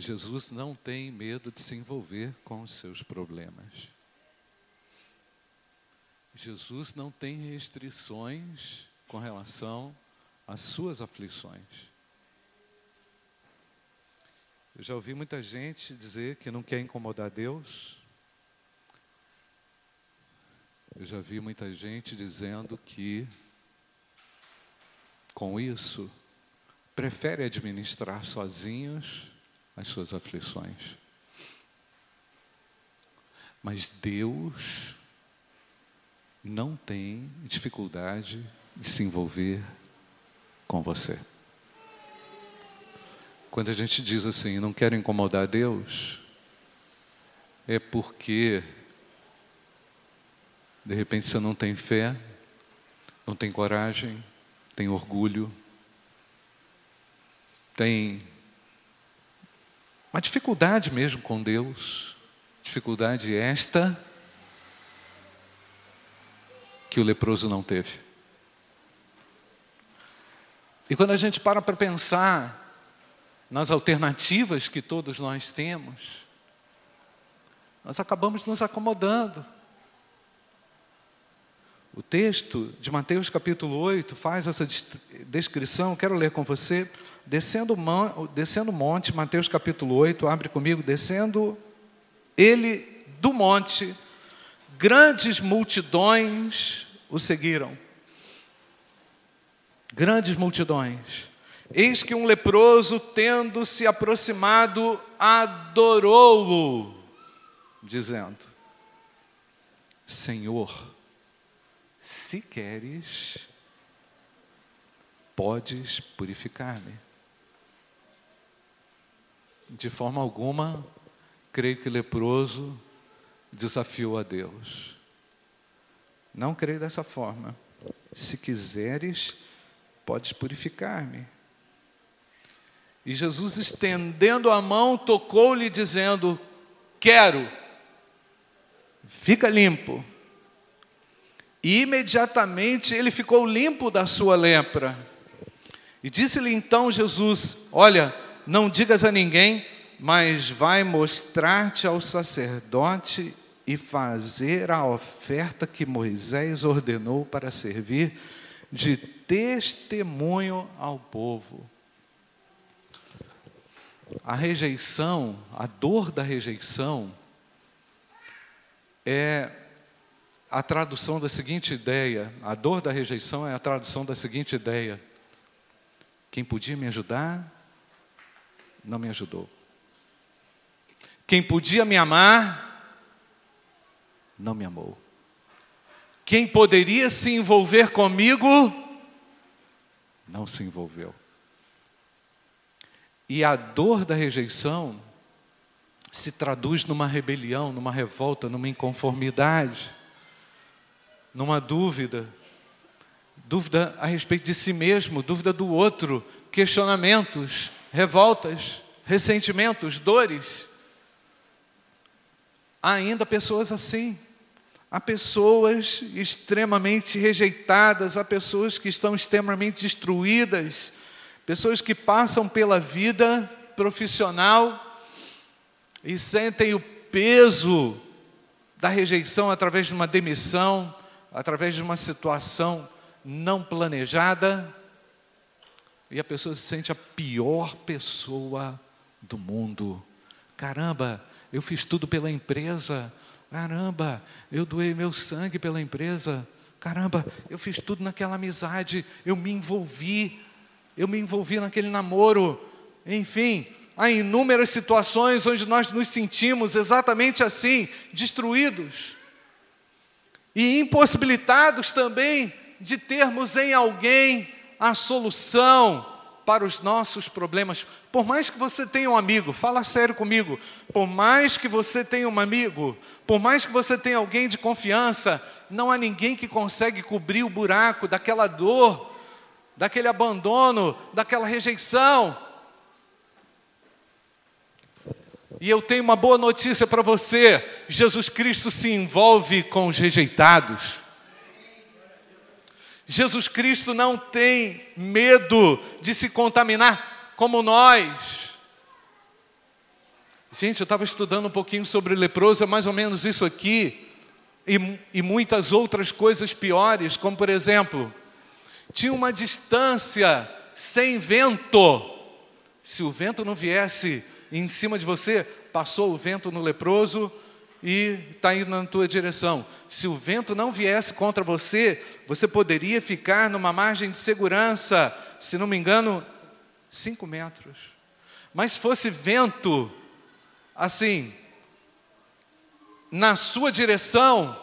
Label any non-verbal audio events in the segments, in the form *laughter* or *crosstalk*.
Jesus não tem medo de se envolver com os seus problemas. Jesus não tem restrições com relação às suas aflições. Eu já ouvi muita gente dizer que não quer incomodar Deus. Eu já vi muita gente dizendo que, com isso, prefere administrar sozinhos as suas aflições. Mas Deus não tem dificuldade de se envolver com você. Quando a gente diz assim, não quero incomodar Deus, é porque de repente você não tem fé, não tem coragem, tem orgulho, tem uma dificuldade mesmo com Deus, dificuldade esta que o leproso não teve. E quando a gente para para pensar nas alternativas que todos nós temos, nós acabamos nos acomodando. O texto de Mateus capítulo 8 faz essa descrição, quero ler com você. Descendo, descendo o monte, Mateus capítulo 8, abre comigo, descendo ele do monte, grandes multidões o seguiram. Grandes multidões. Eis que um leproso, tendo se aproximado, adorou-o, dizendo: Senhor, se queres, podes purificar-me. De forma alguma, creio que leproso desafiou a Deus. Não creio dessa forma. Se quiseres, podes purificar-me. E Jesus, estendendo a mão, tocou-lhe, dizendo: Quero, fica limpo. E imediatamente ele ficou limpo da sua lepra. E disse-lhe então Jesus: Olha, não digas a ninguém, mas vai mostrar-te ao sacerdote e fazer a oferta que Moisés ordenou para servir de testemunho ao povo. A rejeição, a dor da rejeição, é a tradução da seguinte ideia: a dor da rejeição é a tradução da seguinte ideia. Quem podia me ajudar, não me ajudou. Quem podia me amar, não me amou. Quem poderia se envolver comigo, não se envolveu. E a dor da rejeição se traduz numa rebelião, numa revolta, numa inconformidade, numa dúvida, dúvida a respeito de si mesmo, dúvida do outro, questionamentos, revoltas, ressentimentos, dores. Há ainda pessoas assim. Há pessoas extremamente rejeitadas, há pessoas que estão extremamente destruídas, pessoas que passam pela vida profissional e sentem o peso da rejeição através de uma demissão, através de uma situação não planejada, e a pessoa se sente a pior pessoa do mundo. Caramba, eu fiz tudo pela empresa, Caramba, eu doei meu sangue pela empresa. Caramba, eu fiz tudo naquela amizade, eu me envolvi, eu me envolvi naquele namoro. Enfim, há inúmeras situações onde nós nos sentimos exatamente assim, destruídos e impossibilitados também de termos em alguém a solução para os nossos problemas. Por mais que você tenha um amigo, fala sério comigo. Por mais que você tenha um amigo, por mais que você tenha alguém de confiança, não há ninguém que consegue cobrir o buraco daquela dor, daquele abandono, daquela rejeição. E eu tenho uma boa notícia para você: Jesus Cristo se envolve com os rejeitados. Jesus Cristo não tem medo de se contaminar como nós. Gente, eu estava estudando um pouquinho sobre leproso, é mais ou menos isso aqui, e, e muitas outras coisas piores, como por exemplo, tinha uma distância sem vento. Se o vento não viesse em cima de você, passou o vento no leproso e está indo na tua direção. Se o vento não viesse contra você, você poderia ficar numa margem de segurança, se não me engano, cinco metros. Mas se fosse vento, assim, na sua direção,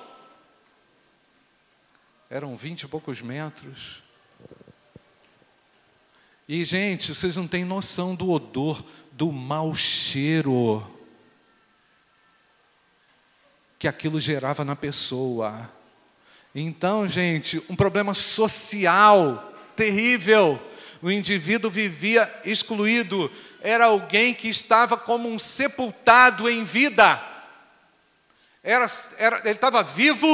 eram vinte e poucos metros. E, gente, vocês não têm noção do odor, do mau cheiro que aquilo gerava na pessoa. Então, gente, um problema social terrível. O indivíduo vivia excluído, era alguém que estava como um sepultado em vida. Era, era, ele estava vivo,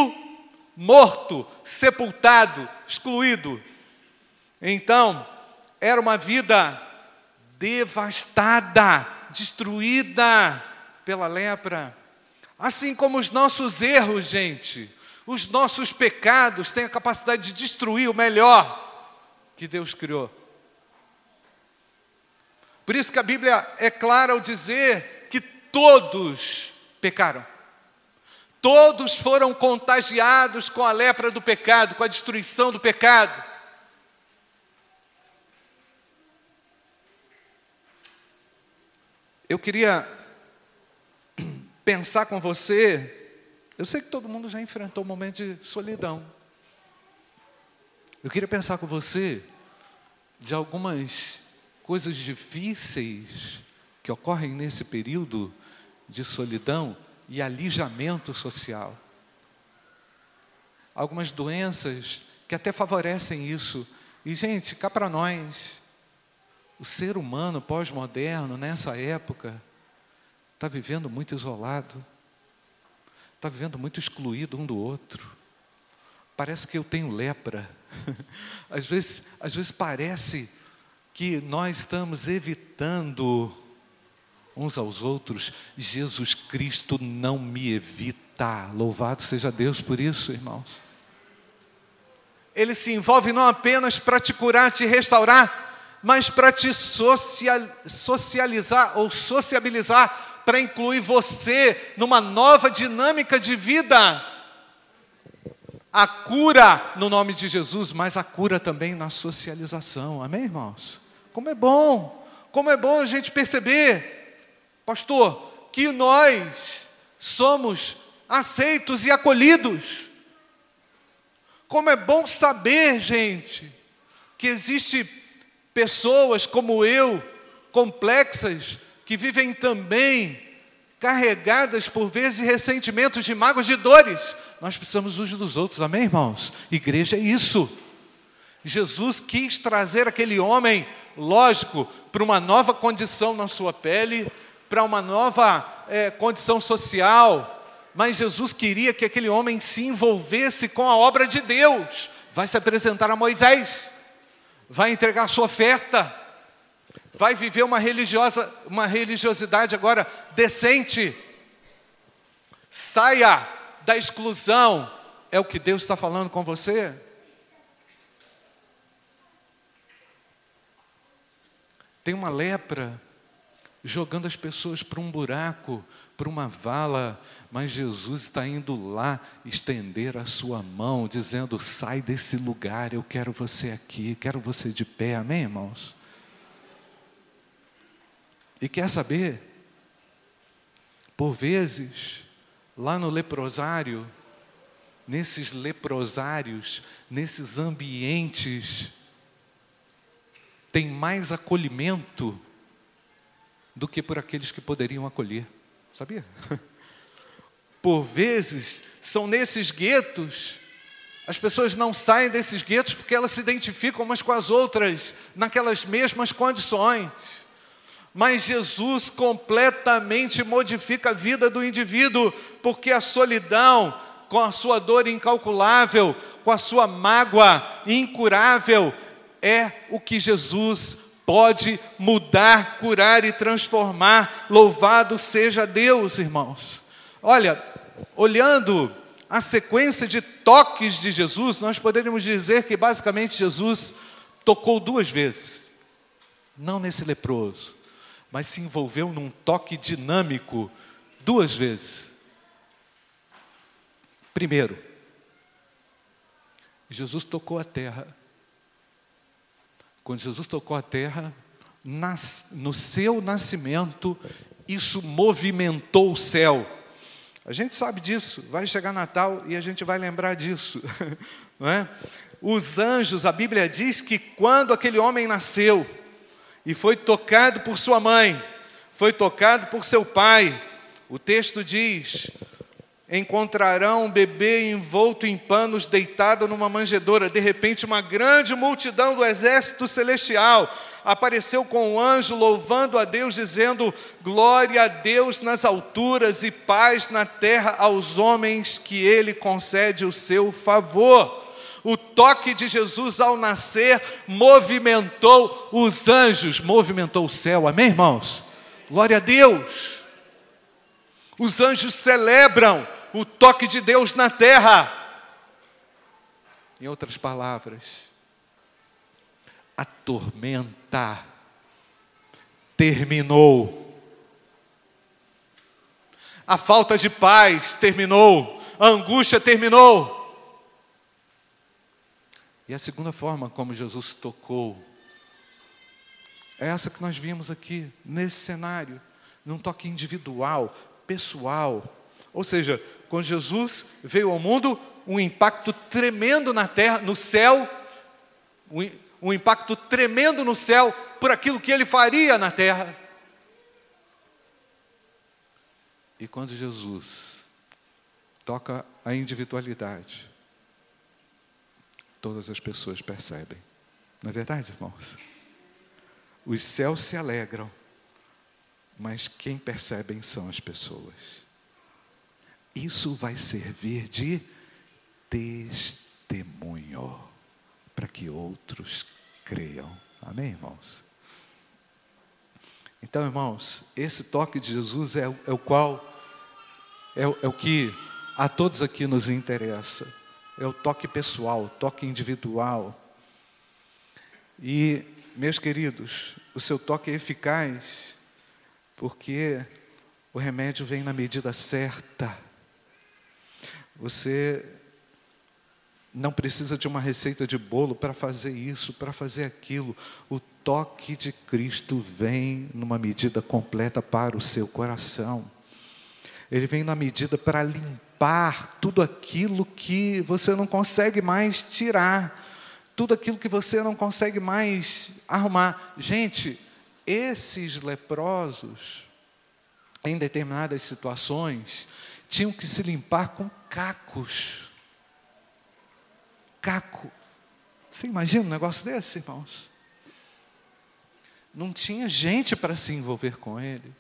morto, sepultado, excluído. Então, era uma vida devastada, destruída pela lepra. Assim como os nossos erros, gente, os nossos pecados têm a capacidade de destruir o melhor que Deus criou. Por isso que a Bíblia é clara ao dizer que todos pecaram. Todos foram contagiados com a lepra do pecado, com a destruição do pecado. Eu queria pensar com você. Eu sei que todo mundo já enfrentou um momento de solidão. Eu queria pensar com você de algumas coisas difíceis que ocorrem nesse período de solidão e alijamento social. Algumas doenças que até favorecem isso. E, gente, cá para nós, o ser humano pós-moderno, nessa época, está vivendo muito isolado, está vivendo muito excluído um do outro. Parece que eu tenho lepra. *laughs* Às vezes, às vezes parece que nós estamos evitando uns aos outros. Jesus Cristo não me evita. Louvado seja Deus por isso, irmãos. Ele se envolve não apenas para te curar, te restaurar, mas para te social, socializar ou sociabilizar, para incluir você numa nova dinâmica de vida. A cura no nome de Jesus, mas a cura também na socialização. Amém, irmãos? Como é bom, como é bom a gente perceber, pastor, que nós somos aceitos e acolhidos. Como é bom saber, gente, que existe pessoas como eu, complexas, que vivem também carregadas por vezes de ressentimentos, de mágoas, de dores. Nós precisamos uns dos outros, amém, irmãos? Igreja é isso. Jesus quis trazer aquele homem, lógico, para uma nova condição na sua pele, para uma nova é, condição social, mas Jesus queria que aquele homem se envolvesse com a obra de Deus. Vai se apresentar a Moisés vai entregar sua oferta, vai viver uma religiosa, uma religiosidade agora decente. Saia da exclusão. É o que Deus está falando com você? Tem uma lepra jogando as pessoas para um buraco, para uma vala, mas Jesus está indo lá estender a sua mão, dizendo: sai desse lugar, eu quero você aqui, quero você de pé, amém, irmãos? E quer saber? Por vezes, lá no leprosário, nesses leprosários, nesses ambientes, tem mais acolhimento do que por aqueles que poderiam acolher. Sabia? *laughs* Por vezes, são nesses guetos, as pessoas não saem desses guetos porque elas se identificam umas com as outras, naquelas mesmas condições. Mas Jesus completamente modifica a vida do indivíduo, porque a solidão, com a sua dor incalculável, com a sua mágoa incurável, é o que Jesus pode mudar, curar e transformar. Louvado seja Deus, irmãos. Olha, olhando a sequência de toques de Jesus, nós poderíamos dizer que basicamente Jesus tocou duas vezes. Não nesse leproso, mas se envolveu num toque dinâmico duas vezes. Primeiro, Jesus tocou a terra. Quando Jesus tocou a terra, no seu nascimento, isso movimentou o céu. A gente sabe disso, vai chegar Natal e a gente vai lembrar disso. *laughs* Não é? Os anjos, a Bíblia diz que quando aquele homem nasceu e foi tocado por sua mãe, foi tocado por seu pai, o texto diz: encontrarão um bebê envolto em panos, deitado numa manjedoura. De repente, uma grande multidão do exército celestial apareceu com um anjo, louvando a Deus, dizendo: Glória a Deus nas alturas e paz na terra aos homens que Ele concede o seu favor. O toque de Jesus ao nascer movimentou os anjos, movimentou o céu, amém, irmãos? Glória a Deus. Os anjos celebram o toque de Deus na terra. Em outras palavras, a tormenta terminou. A falta de paz terminou, a angústia terminou. E a segunda forma como Jesus tocou é essa que nós vimos aqui, nesse cenário, num toque individual, pessoal. Ou seja, quando Jesus veio ao mundo, um impacto tremendo na terra, no céu, um impacto tremendo no céu por aquilo que ele faria na terra. E quando Jesus toca a individualidade, todas as pessoas percebem. Não é verdade, irmãos? Os céus se alegram, mas quem percebem são as pessoas. Isso vai servir de testemunho para que outros creiam. Amém, irmãos? Então, irmãos, esse toque de Jesus é, é o qual, é, é o que a todos aqui nos interessa. É o toque pessoal, o toque individual. E, meus queridos, o seu toque é eficaz, porque o remédio vem na medida certa. Você não precisa de uma receita de bolo para fazer isso, para fazer aquilo. O toque de Cristo vem numa medida completa para o seu coração. Ele vem na medida para limpar tudo aquilo que você não consegue mais tirar, tudo aquilo que você não consegue mais arrumar. Gente, esses leprosos, em determinadas situações, tinham que se limpar com cacos. Caco. Você imagina um negócio desse, irmãos? Não tinha gente para se envolver com ele.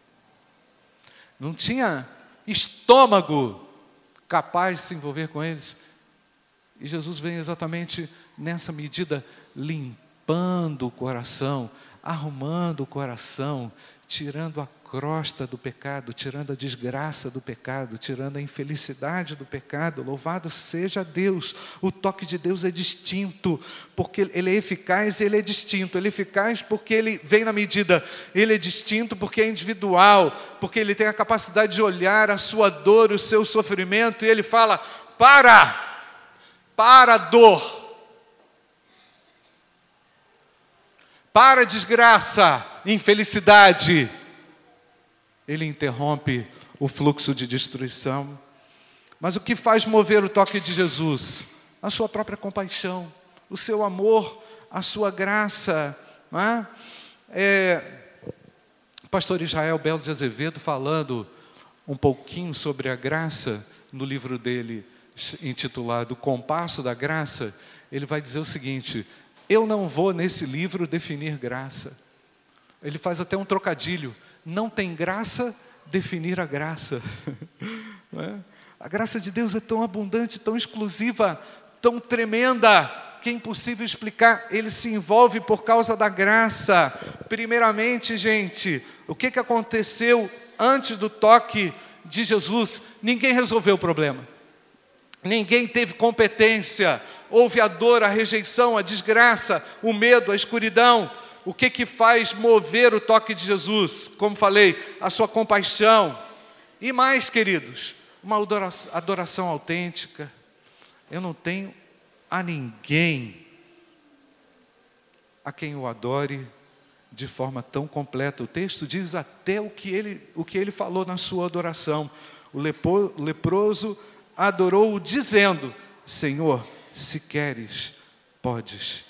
Não tinha estômago capaz de se envolver com eles. E Jesus vem exatamente nessa medida, limpando o coração, arrumando o coração, tirando a crosta do pecado, tirando a desgraça do pecado, tirando a infelicidade do pecado. Louvado seja Deus. O toque de Deus é distinto, porque ele é eficaz, ele é distinto. Ele é eficaz porque ele vem na medida, ele é distinto porque é individual, porque ele tem a capacidade de olhar a sua dor, o seu sofrimento, e ele fala: para, para a dor, para a desgraça, infelicidade ele interrompe o fluxo de destruição. Mas o que faz mover o toque de Jesus? A sua própria compaixão, o seu amor, a sua graça. Não é? É, pastor Israel Belo de Azevedo falando um pouquinho sobre a graça no livro dele intitulado Compasso da Graça, ele vai dizer o seguinte: eu não vou nesse livro definir graça. Ele faz até um trocadilho não tem graça definir a graça. *laughs* É? A graça de Deus é tão abundante, tão exclusiva, tão tremenda, que é impossível explicar, ele se envolve por causa da graça. Primeiramente, gente, o que, que aconteceu antes do toque de Jesus? Ninguém resolveu o problema. Ninguém teve competência. Houve a dor, a rejeição, a desgraça, o medo, a escuridão. O que que faz mover o toque de Jesus? Como falei, a sua compaixão. E mais, queridos, uma adoração, adoração autêntica. Eu não tenho a ninguém a quem eu adore de forma tão completa. O texto diz até o que ele, o que ele falou na sua adoração. O leproso adorou-o dizendo: Senhor, se queres, podes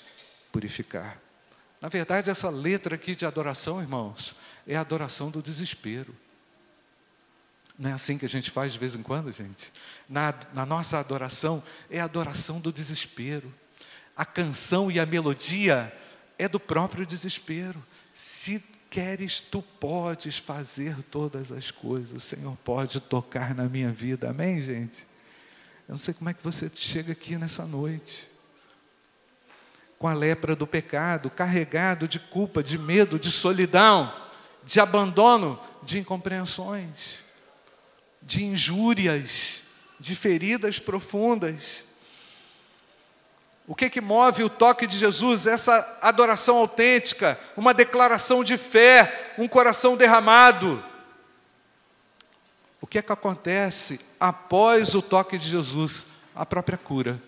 purificar. Na verdade, essa letra aqui de adoração, irmãos, é a adoração do desespero. Não é assim que a gente faz de vez em quando, gente? Na, na nossa adoração, é a adoração do desespero. A canção e a melodia é do próprio desespero. Se queres, tu podes fazer todas as coisas. O Senhor pode tocar na minha vida. Amém, gente? Eu não sei como é que você chega aqui nessa noite. Com a lepra do pecado, carregado de culpa, de medo, de solidão, de abandono, de incompreensões, de injúrias, de feridas profundas. O que que move o toque de Jesus? Essa adoração autêntica, uma declaração de fé, um coração derramado. O que é que acontece após o toque de Jesus? A própria cura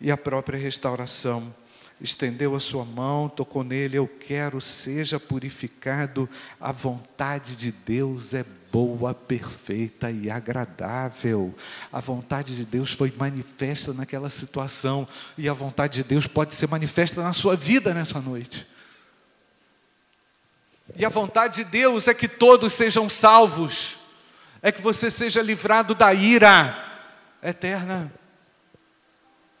e a própria restauração. Estendeu a sua mão, tocou nele, eu quero, seja purificado. A vontade de Deus é boa, perfeita e agradável. A vontade de Deus foi manifesta naquela situação e a vontade de Deus pode ser manifesta na sua vida nessa noite. E a vontade de Deus é que todos sejam salvos é que você seja livrado da ira eterna.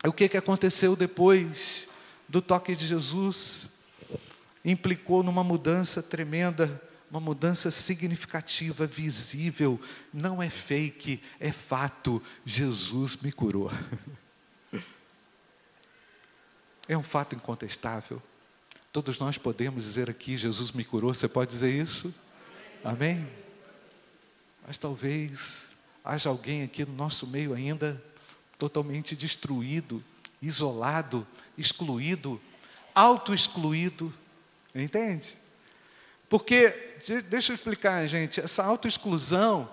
O que, que aconteceu depois do toque de Jesus? Implicou numa mudança tremenda, uma mudança significativa, visível. Não é fake, é fato. Jesus me curou. É um fato incontestável. Todos nós podemos dizer aqui: Jesus me curou. Você pode dizer isso? Amém? Mas talvez haja alguém aqui no nosso meio ainda totalmente destruído, isolado, excluído, auto-excluído. Entende? Porque, deixa eu explicar, gente, essa auto-exclusão,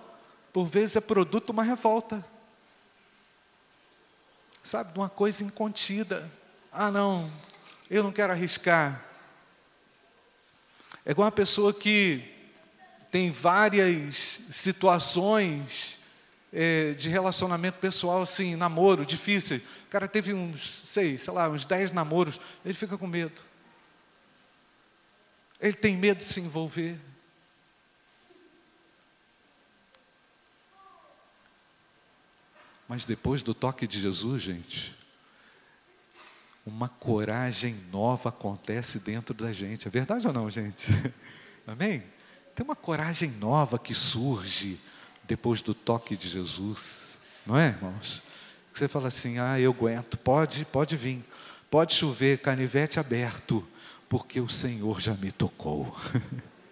por vezes, é produto de uma revolta. Sabe, de uma coisa incontida. Ah, não, eu não quero arriscar. É igual uma pessoa que tem várias situações é, de relacionamento pessoal, assim, namoro, difícil. O cara teve uns, sei, sei lá, uns dez namoros, ele fica com medo. Ele tem medo de se envolver. Mas depois do toque de Jesus, gente, uma coragem nova acontece dentro da gente. É verdade ou não, gente? *laughs* Amém? Tem uma coragem nova que surge depois do toque de Jesus, não é, irmãos? Você fala assim: ah, eu aguento, pode, pode vir, pode chover, canivete aberto, porque o Senhor já me tocou.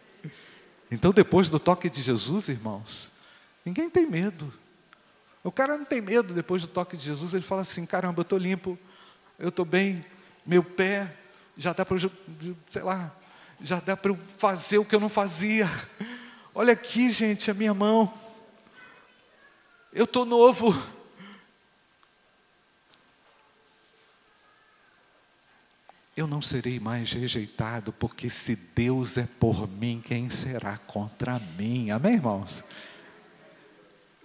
*laughs* então, depois do toque de Jesus, irmãos, ninguém tem medo. O cara não tem medo depois do toque de Jesus, ele fala assim: caramba, eu estou limpo, eu estou bem, meu pé já dá para, sei lá, já dá para fazer o que eu não fazia. Olha aqui, gente, a minha mão. Eu estou novo. Eu não serei mais rejeitado, porque se Deus é por mim, quem será contra mim? Amém, irmãos?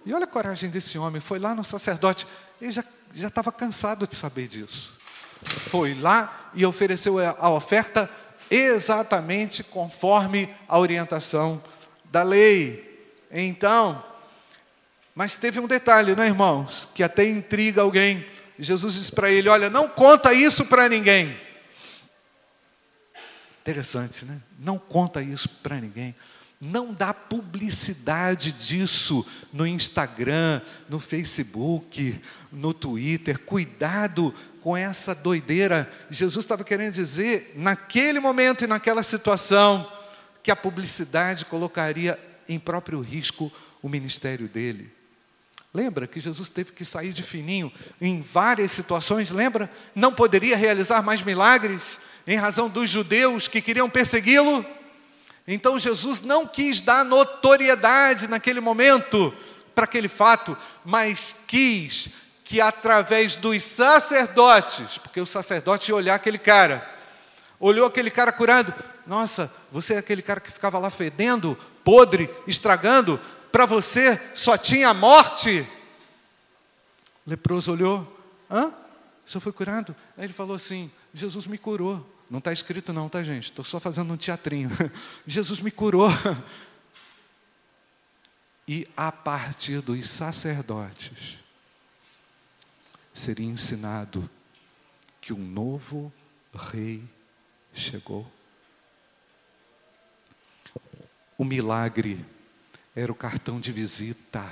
E olha a coragem desse homem, foi lá no sacerdote, ele já estava cansado de saber disso. Foi lá e ofereceu a oferta exatamente conforme a orientação da lei. Então, mas teve um detalhe, não é, irmãos, que até intriga alguém. Jesus disse para ele: Olha, não conta isso para ninguém. Interessante, né? Não conta isso para ninguém. Não dá publicidade disso no Instagram, no Facebook, no Twitter. Cuidado com essa doideira. Jesus estava querendo dizer, naquele momento e naquela situação, que a publicidade colocaria em próprio risco o ministério dele. Lembra que Jesus teve que sair de fininho em várias situações? Lembra? Não poderia realizar mais milagres em razão dos judeus que queriam persegui-lo? Então Jesus não quis dar notoriedade naquele momento para aquele fato, mas quis que através dos sacerdotes, porque o sacerdote ia olhar aquele cara, olhou aquele cara curado, nossa, você é aquele cara que ficava lá fedendo, podre, estragando, para você só tinha a morte. O leproso olhou, hã? O senhor foi curado? Aí ele falou assim: Jesus me curou. Não está escrito, não, tá, gente? Estou só fazendo um teatrinho. *laughs* Jesus me curou. E a partir dos sacerdotes, seria ensinado que um novo rei chegou. O milagre era o cartão de visita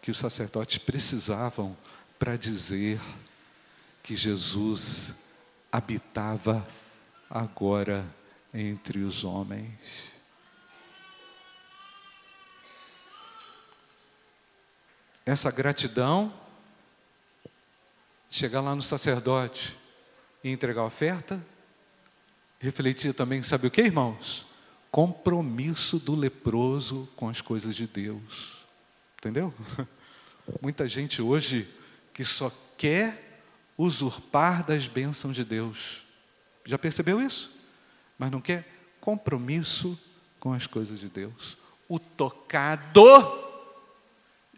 que os sacerdotes precisavam para dizer que Jesus habitava agora entre os homens. Essa gratidão, chegar lá no sacerdote e entregar a oferta, refletia também, sabe o que, irmãos? Compromisso do leproso com as coisas de Deus. Entendeu? *laughs* Muita gente hoje que só quer usurpar das bênçãos de Deus. Já percebeu isso? Mas não quer compromisso com as coisas de Deus. O tocado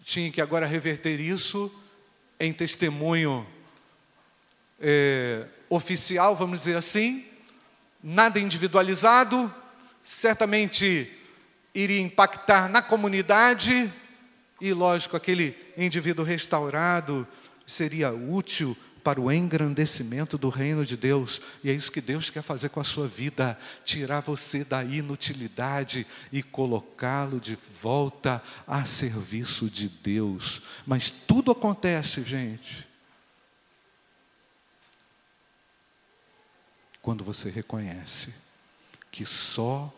tinha que agora reverter isso em testemunho é, oficial, vamos dizer assim, nada individualizado, certamente iria impactar na comunidade, e lógico, aquele indivíduo restaurado seria útil para o engrandecimento do reino de Deus. E é isso que Deus quer fazer com a sua vida: tirar você da inutilidade e colocá-lo de volta a serviço de Deus. Mas tudo acontece, gente, quando você reconhece que só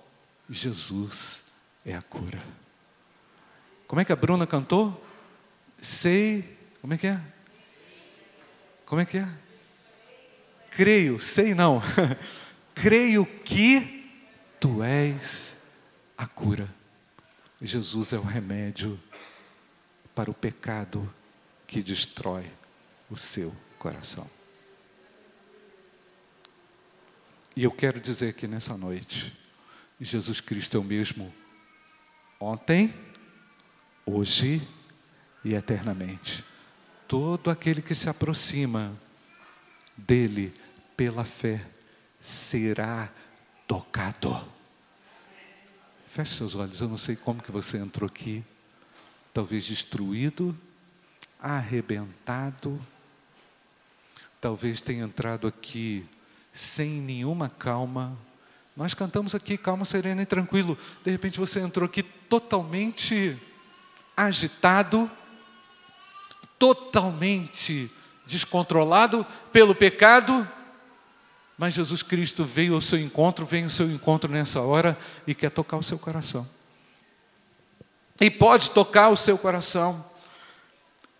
Jesus é a cura. Como é que a Bruna cantou? Sei, como é que é? Como é que é? Creio, sei não. *laughs* Creio que tu és a cura. Jesus é o remédio para o pecado que destrói o seu coração. E eu quero dizer que nessa noite, Jesus Cristo é o mesmo ontem, hoje e eternamente todo aquele que se aproxima dele pela fé será tocado. Feche seus olhos, eu não sei como que você entrou aqui, talvez destruído, arrebentado, talvez tenha entrado aqui sem nenhuma calma. Nós cantamos aqui calma, serena e tranquilo. De repente você entrou aqui totalmente agitado, totalmente descontrolado pelo pecado, mas Jesus Cristo veio ao seu encontro, vem ao seu encontro nessa hora e quer tocar o seu coração. E pode tocar o seu coração.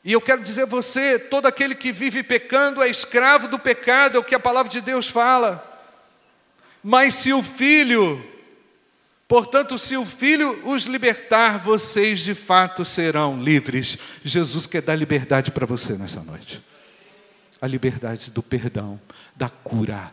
E eu quero dizer a você, todo aquele que vive pecando é escravo do pecado, é o que a palavra de Deus fala. Mas se o filho Portanto, se o Filho os libertar, vocês de fato serão livres. Jesus quer dar liberdade para você nessa noite. A liberdade do perdão, da cura,